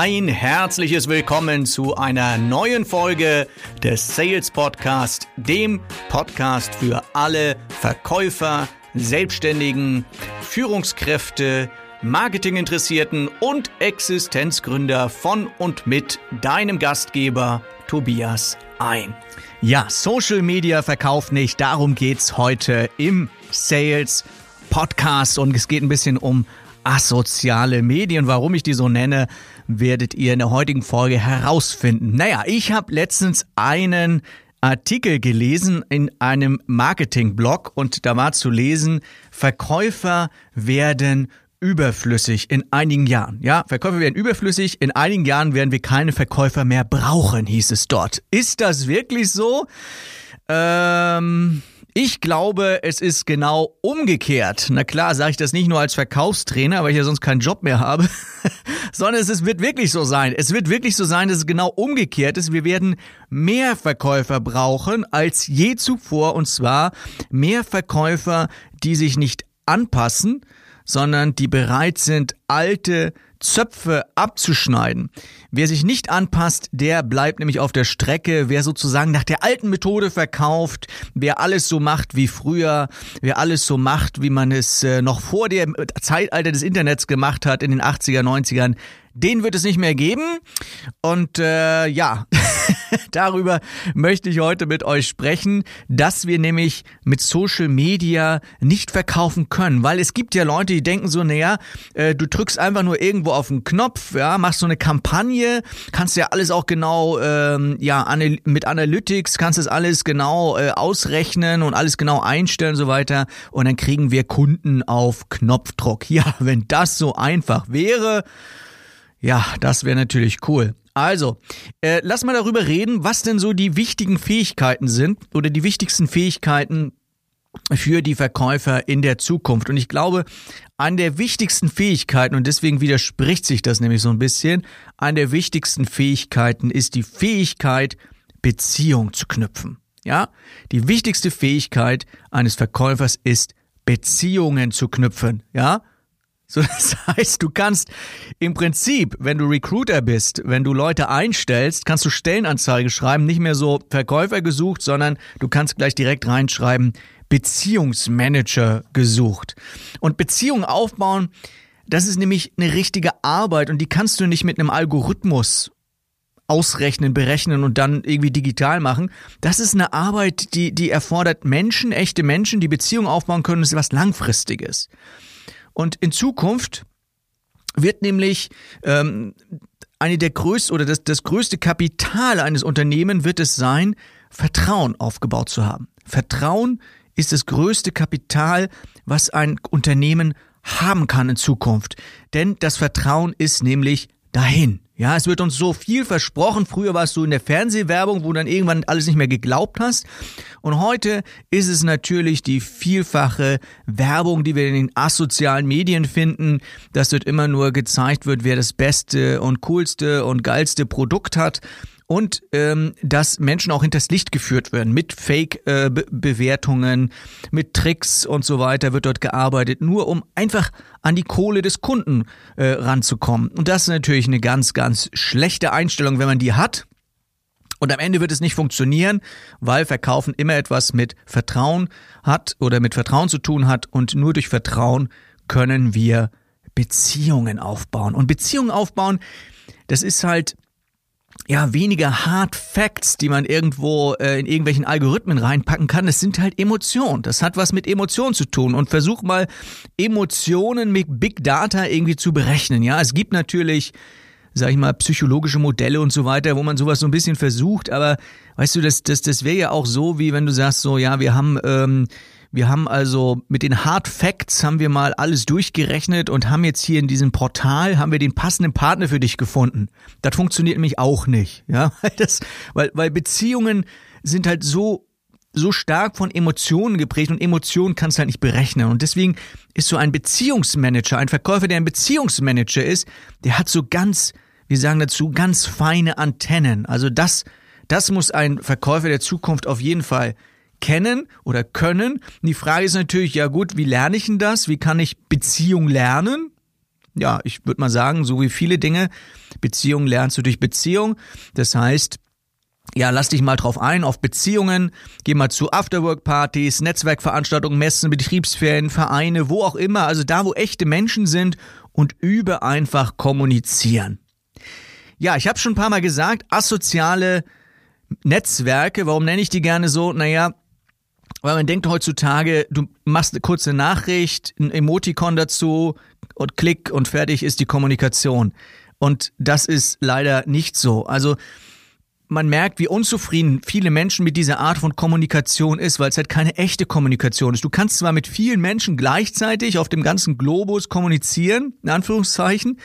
Ein herzliches Willkommen zu einer neuen Folge des Sales Podcast, dem Podcast für alle Verkäufer, Selbstständigen, Führungskräfte, Marketinginteressierten und Existenzgründer von und mit deinem Gastgeber Tobias ein. Ja, Social Media verkauft nicht, darum geht's heute im Sales Podcast und es geht ein bisschen um asoziale Medien. Warum ich die so nenne, werdet ihr in der heutigen Folge herausfinden. Naja, ich habe letztens einen Artikel gelesen in einem Marketing-Blog und da war zu lesen, Verkäufer werden überflüssig in einigen Jahren. Ja, Verkäufer werden überflüssig. In einigen Jahren werden wir keine Verkäufer mehr brauchen, hieß es dort. Ist das wirklich so? Ähm, ich glaube, es ist genau umgekehrt. Na klar, sage ich das nicht nur als Verkaufstrainer, weil ich ja sonst keinen Job mehr habe, sondern es wird wirklich so sein. Es wird wirklich so sein, dass es genau umgekehrt ist. Wir werden mehr Verkäufer brauchen als je zuvor und zwar mehr Verkäufer, die sich nicht anpassen, sondern die bereit sind, alte Zöpfe abzuschneiden. Wer sich nicht anpasst, der bleibt nämlich auf der Strecke. Wer sozusagen nach der alten Methode verkauft, wer alles so macht wie früher, wer alles so macht, wie man es äh, noch vor dem Zeitalter des Internets gemacht hat in den 80er, 90ern, den wird es nicht mehr geben. Und äh, ja, darüber möchte ich heute mit euch sprechen, dass wir nämlich mit Social Media nicht verkaufen können, weil es gibt ja Leute, die denken so, naja, äh, du drückst einfach nur irgendwo auf den Knopf, ja, machst so eine Kampagne, kannst ja alles auch genau, ähm, ja, mit Analytics kannst das alles genau äh, ausrechnen und alles genau einstellen und so weiter und dann kriegen wir Kunden auf Knopfdruck. Ja, wenn das so einfach wäre, ja, das wäre natürlich cool. Also, äh, lass mal darüber reden, was denn so die wichtigen Fähigkeiten sind oder die wichtigsten Fähigkeiten für die Verkäufer in der Zukunft. Und ich glaube, eine der wichtigsten Fähigkeiten, und deswegen widerspricht sich das nämlich so ein bisschen, eine der wichtigsten Fähigkeiten ist die Fähigkeit, Beziehung zu knüpfen. Ja? Die wichtigste Fähigkeit eines Verkäufers ist, Beziehungen zu knüpfen. Ja? So, das heißt, du kannst im Prinzip, wenn du Recruiter bist, wenn du Leute einstellst, kannst du Stellenanzeige schreiben, nicht mehr so Verkäufer gesucht, sondern du kannst gleich direkt reinschreiben, Beziehungsmanager gesucht. Und Beziehungen aufbauen, das ist nämlich eine richtige Arbeit und die kannst du nicht mit einem Algorithmus ausrechnen, berechnen und dann irgendwie digital machen. Das ist eine Arbeit, die, die erfordert Menschen, echte Menschen, die Beziehungen aufbauen können, das ist was Langfristiges. Und in Zukunft wird nämlich ähm, eine der größten oder das, das größte Kapital eines Unternehmens wird es sein, Vertrauen aufgebaut zu haben. Vertrauen ist das größte Kapital, was ein Unternehmen haben kann in Zukunft. Denn das Vertrauen ist nämlich dahin. Ja, es wird uns so viel versprochen. Früher warst du in der Fernsehwerbung, wo du dann irgendwann alles nicht mehr geglaubt hast. Und heute ist es natürlich die vielfache Werbung, die wir in den asozialen Medien finden, dass dort immer nur gezeigt wird, wer das beste und coolste und geilste Produkt hat und ähm, dass Menschen auch hinters Licht geführt werden mit Fake-Bewertungen, äh, mit Tricks und so weiter wird dort gearbeitet, nur um einfach an die Kohle des Kunden äh, ranzukommen. Und das ist natürlich eine ganz, ganz schlechte Einstellung, wenn man die hat. Und am Ende wird es nicht funktionieren, weil Verkaufen immer etwas mit Vertrauen hat oder mit Vertrauen zu tun hat und nur durch Vertrauen können wir Beziehungen aufbauen. Und Beziehungen aufbauen, das ist halt ja, weniger Hard Facts, die man irgendwo äh, in irgendwelchen Algorithmen reinpacken kann. Es sind halt Emotionen. Das hat was mit Emotionen zu tun. Und versuch mal, Emotionen mit Big Data irgendwie zu berechnen. Ja, es gibt natürlich, sag ich mal, psychologische Modelle und so weiter, wo man sowas so ein bisschen versucht. Aber weißt du, das, das, das wäre ja auch so, wie wenn du sagst, so, ja, wir haben, ähm, wir haben also mit den Hard Facts haben wir mal alles durchgerechnet und haben jetzt hier in diesem Portal haben wir den passenden Partner für dich gefunden. Das funktioniert nämlich auch nicht, ja, weil das, weil, weil Beziehungen sind halt so so stark von Emotionen geprägt und Emotionen kannst du halt nicht berechnen. Und deswegen ist so ein Beziehungsmanager, ein Verkäufer, der ein Beziehungsmanager ist, der hat so ganz, wir sagen dazu, ganz feine Antennen. Also das, das muss ein Verkäufer der Zukunft auf jeden Fall kennen oder können. Die Frage ist natürlich, ja gut, wie lerne ich denn das? Wie kann ich Beziehung lernen? ja, ich würde mal sagen, so wie viele Dinge, Beziehungen lernst du durch Beziehung. Das heißt, ja, lass dich mal drauf ein, auf Beziehungen, geh mal zu Afterwork-Partys, Netzwerkveranstaltungen, Messen, Betriebsferien, Vereine, wo auch immer, also da, wo echte Menschen sind und übe einfach kommunizieren. Ja, ich habe schon ein paar Mal gesagt, asoziale Netzwerke, warum nenne ich die gerne so? Naja, weil man denkt heutzutage, du machst eine kurze Nachricht, ein Emoticon dazu und klick und fertig ist die Kommunikation. Und das ist leider nicht so. Also man merkt, wie unzufrieden viele Menschen mit dieser Art von Kommunikation ist, weil es halt keine echte Kommunikation ist. Du kannst zwar mit vielen Menschen gleichzeitig auf dem ganzen Globus kommunizieren, in Anführungszeichen,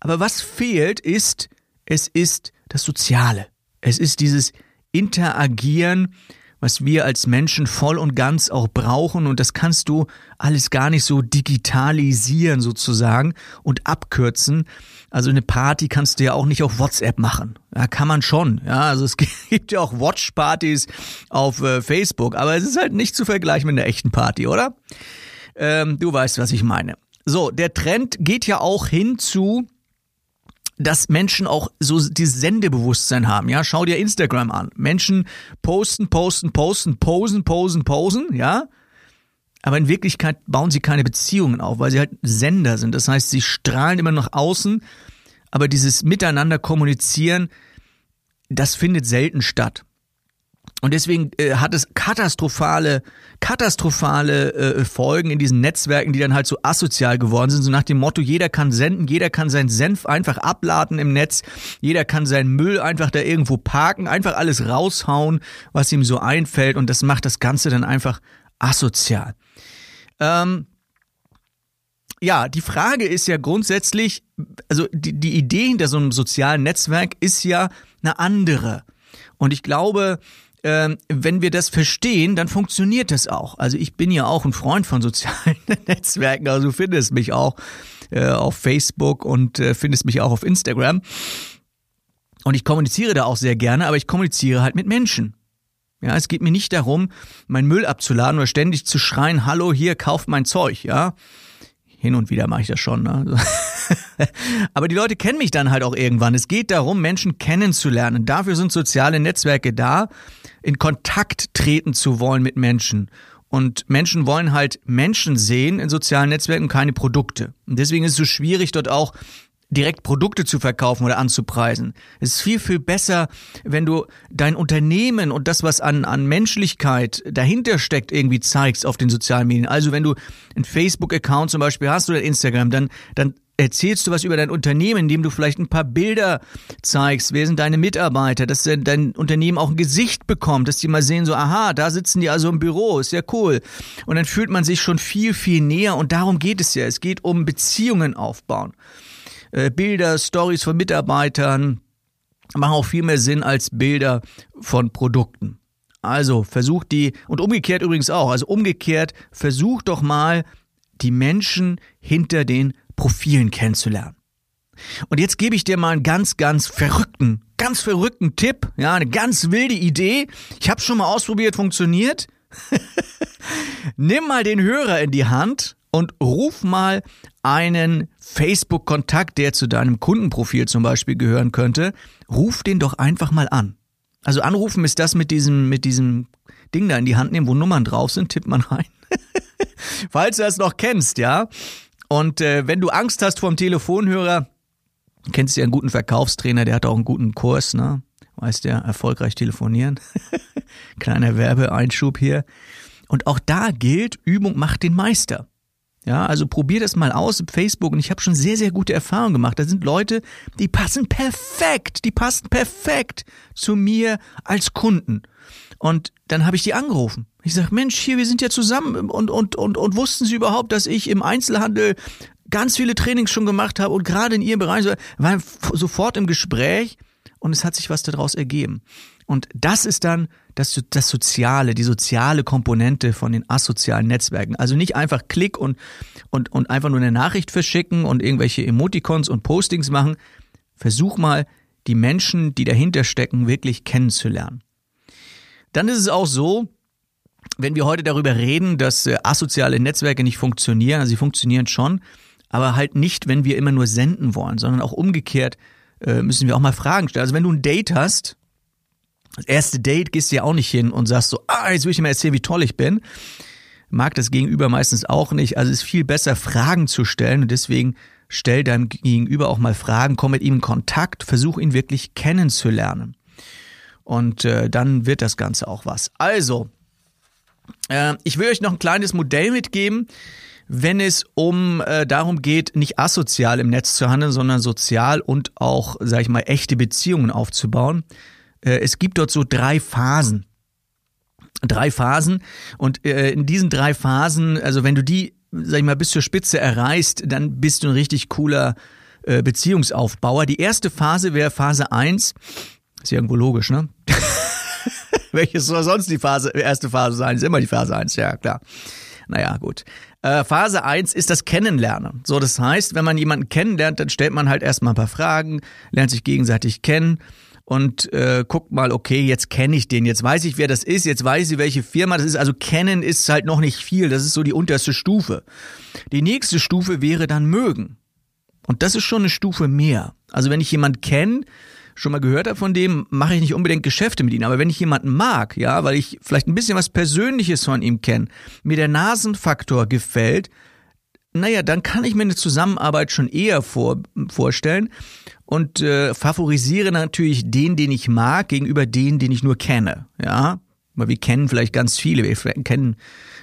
aber was fehlt ist, es ist das Soziale. Es ist dieses Interagieren, was wir als Menschen voll und ganz auch brauchen und das kannst du alles gar nicht so digitalisieren sozusagen und abkürzen. Also eine Party kannst du ja auch nicht auf WhatsApp machen. Ja, kann man schon. Ja, also es gibt ja auch Watchpartys auf äh, Facebook, aber es ist halt nicht zu vergleichen mit einer echten Party, oder? Ähm, du weißt, was ich meine. So, der Trend geht ja auch hin zu dass Menschen auch so dieses Sendebewusstsein haben. Ja, schau dir Instagram an. Menschen posten, posten, posten, posen, posen, posen, ja. Aber in Wirklichkeit bauen sie keine Beziehungen auf, weil sie halt Sender sind. Das heißt, sie strahlen immer nach außen, aber dieses Miteinander kommunizieren, das findet selten statt. Und deswegen äh, hat es katastrophale, katastrophale äh, Folgen in diesen Netzwerken, die dann halt so asozial geworden sind. So nach dem Motto, jeder kann senden, jeder kann seinen Senf einfach abladen im Netz, jeder kann seinen Müll einfach da irgendwo parken, einfach alles raushauen, was ihm so einfällt. Und das macht das Ganze dann einfach asozial. Ähm, ja, die Frage ist ja grundsätzlich, also die, die Idee hinter so einem sozialen Netzwerk ist ja eine andere. Und ich glaube, ähm, wenn wir das verstehen, dann funktioniert das auch. Also ich bin ja auch ein Freund von sozialen Netzwerken, also du findest mich auch äh, auf Facebook und äh, findest mich auch auf Instagram. Und ich kommuniziere da auch sehr gerne, aber ich kommuniziere halt mit Menschen. Ja, es geht mir nicht darum, meinen Müll abzuladen oder ständig zu schreien, hallo, hier, kauft mein Zeug, ja. Hin und wieder mache ich das schon. Ne? Aber die Leute kennen mich dann halt auch irgendwann. Es geht darum, Menschen kennenzulernen. Dafür sind soziale Netzwerke da, in Kontakt treten zu wollen mit Menschen. Und Menschen wollen halt Menschen sehen in sozialen Netzwerken, keine Produkte. Und deswegen ist es so schwierig, dort auch direkt Produkte zu verkaufen oder anzupreisen. Es ist viel, viel besser, wenn du dein Unternehmen und das, was an, an Menschlichkeit dahinter steckt, irgendwie zeigst auf den sozialen Medien. Also wenn du einen Facebook-Account zum Beispiel hast oder Instagram, dann, dann erzählst du was über dein Unternehmen, indem du vielleicht ein paar Bilder zeigst, wer sind deine Mitarbeiter, dass dein Unternehmen auch ein Gesicht bekommt, dass die mal sehen, so, aha, da sitzen die also im Büro, ist ja cool. Und dann fühlt man sich schon viel, viel näher und darum geht es ja. Es geht um Beziehungen aufbauen. Äh, Bilder, Stories von Mitarbeitern machen auch viel mehr Sinn als Bilder von Produkten. Also versucht die, und umgekehrt übrigens auch, also umgekehrt, versucht doch mal die Menschen hinter den Profilen kennenzulernen. Und jetzt gebe ich dir mal einen ganz, ganz verrückten, ganz verrückten Tipp, ja, eine ganz wilde Idee. Ich habe schon mal ausprobiert, funktioniert. Nimm mal den Hörer in die Hand und ruf mal einen Facebook-Kontakt, der zu deinem Kundenprofil zum Beispiel gehören könnte, ruf den doch einfach mal an. Also anrufen ist das mit diesem, mit diesem Ding da in die Hand nehmen, wo Nummern drauf sind, tippt man rein. Falls du das noch kennst, ja. Und äh, wenn du Angst hast vor Telefonhörer, kennst du ja einen guten Verkaufstrainer, der hat auch einen guten Kurs, ne? Weißt ja, erfolgreich telefonieren. Kleiner Werbeeinschub hier. Und auch da gilt, Übung macht den Meister. Ja, also probier das mal aus Facebook und ich habe schon sehr, sehr gute Erfahrungen gemacht. Da sind Leute, die passen perfekt, die passen perfekt zu mir als Kunden. Und dann habe ich die angerufen. Ich sage, Mensch, hier, wir sind ja zusammen und, und, und, und wussten Sie überhaupt, dass ich im Einzelhandel ganz viele Trainings schon gemacht habe und gerade in Ihrem Bereich war sofort im Gespräch und es hat sich was daraus ergeben. Und das ist dann das, das Soziale, die soziale Komponente von den asozialen Netzwerken. Also nicht einfach Klick und, und, und einfach nur eine Nachricht verschicken und irgendwelche Emoticons und Postings machen. Versuch mal, die Menschen, die dahinter stecken, wirklich kennenzulernen. Dann ist es auch so, wenn wir heute darüber reden, dass äh, asoziale Netzwerke nicht funktionieren, also sie funktionieren schon, aber halt nicht, wenn wir immer nur senden wollen, sondern auch umgekehrt äh, müssen wir auch mal Fragen stellen. Also wenn du ein Date hast, das erste Date gehst du ja auch nicht hin und sagst so, ah, jetzt will ich dir mal erzählen, wie toll ich bin. Mag das Gegenüber meistens auch nicht. Also es ist viel besser, Fragen zu stellen und deswegen stell deinem Gegenüber auch mal Fragen, komm mit ihm in Kontakt, versuch ihn wirklich kennenzulernen. Und äh, dann wird das Ganze auch was. Also, äh, ich will euch noch ein kleines Modell mitgeben, wenn es um äh, darum geht, nicht asozial im Netz zu handeln, sondern sozial und auch, sag ich mal, echte Beziehungen aufzubauen. Äh, es gibt dort so drei Phasen. Drei Phasen. Und äh, in diesen drei Phasen, also wenn du die, sag ich mal, bis zur Spitze erreichst, dann bist du ein richtig cooler äh, Beziehungsaufbauer. Die erste Phase wäre Phase eins. Ist ja irgendwo logisch, ne? Welches soll sonst die Phase, erste Phase sein? Ist immer die Phase eins, ja klar. Naja, gut. Äh, Phase eins ist das Kennenlernen. So, das heißt, wenn man jemanden kennenlernt, dann stellt man halt erstmal ein paar Fragen, lernt sich gegenseitig kennen und äh, guckt mal, okay, jetzt kenne ich den, jetzt weiß ich, wer das ist, jetzt weiß ich, welche Firma das ist. Also kennen ist halt noch nicht viel, das ist so die unterste Stufe. Die nächste Stufe wäre dann mögen. Und das ist schon eine Stufe mehr. Also wenn ich jemanden kenne, schon mal gehört habe von dem, mache ich nicht unbedingt Geschäfte mit ihm. Aber wenn ich jemanden mag, ja, weil ich vielleicht ein bisschen was Persönliches von ihm kenne, mir der Nasenfaktor gefällt, naja, dann kann ich mir eine Zusammenarbeit schon eher vor, vorstellen und äh, favorisiere natürlich den, den ich mag, gegenüber den, den ich nur kenne. Ja, weil wir kennen vielleicht ganz viele, wir kennen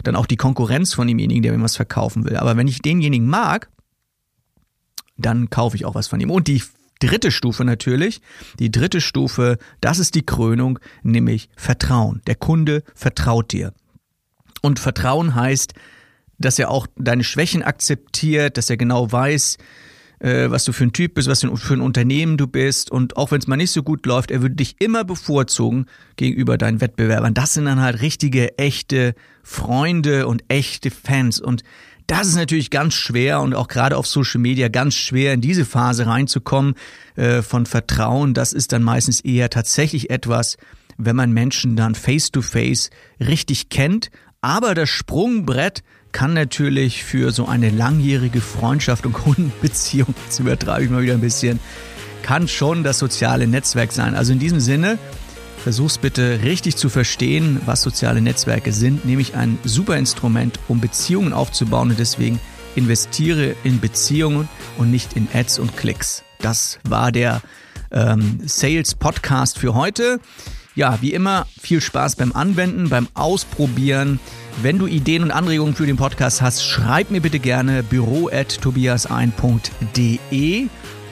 dann auch die Konkurrenz von demjenigen, der mir was verkaufen will. Aber wenn ich denjenigen mag, dann kaufe ich auch was von ihm. Und die dritte Stufe natürlich, die dritte Stufe, das ist die Krönung, nämlich Vertrauen. Der Kunde vertraut dir. Und Vertrauen heißt, dass er auch deine Schwächen akzeptiert, dass er genau weiß, äh, was du für ein Typ bist, was für ein Unternehmen du bist. Und auch wenn es mal nicht so gut läuft, er würde dich immer bevorzugen gegenüber deinen Wettbewerbern. Das sind dann halt richtige, echte Freunde und echte Fans. Und das ist natürlich ganz schwer und auch gerade auf Social Media ganz schwer, in diese Phase reinzukommen äh, von Vertrauen. Das ist dann meistens eher tatsächlich etwas, wenn man Menschen dann face-to-face -face richtig kennt. Aber das Sprungbrett kann natürlich für so eine langjährige Freundschaft und Kundenbeziehung, jetzt übertreibe ich mal wieder ein bisschen, kann schon das soziale Netzwerk sein. Also in diesem Sinne, versuch's bitte richtig zu verstehen, was soziale Netzwerke sind, nämlich ein super Instrument, um Beziehungen aufzubauen und deswegen investiere in Beziehungen und nicht in Ads und Klicks. Das war der ähm, Sales Podcast für heute. Ja, wie immer, viel Spaß beim Anwenden, beim Ausprobieren. Wenn du Ideen und Anregungen für den Podcast hast, schreib mir bitte gerne büro@tobiasein.de.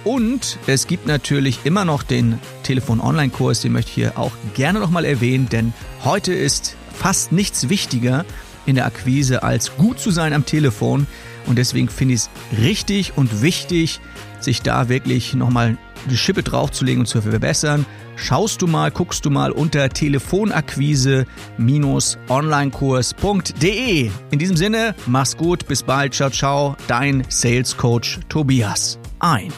Und es gibt natürlich immer noch den Telefon-Online-Kurs, den möchte ich hier auch gerne nochmal erwähnen, denn heute ist fast nichts wichtiger in der Akquise als gut zu sein am Telefon. Und deswegen finde ich es richtig und wichtig, sich da wirklich nochmal die Schippe draufzulegen und zu verbessern schaust du mal, guckst du mal unter Telefonakquise-onlinekurs.de. In diesem Sinne, mach's gut, bis bald, ciao, ciao, dein Sales Coach Tobias. Ein.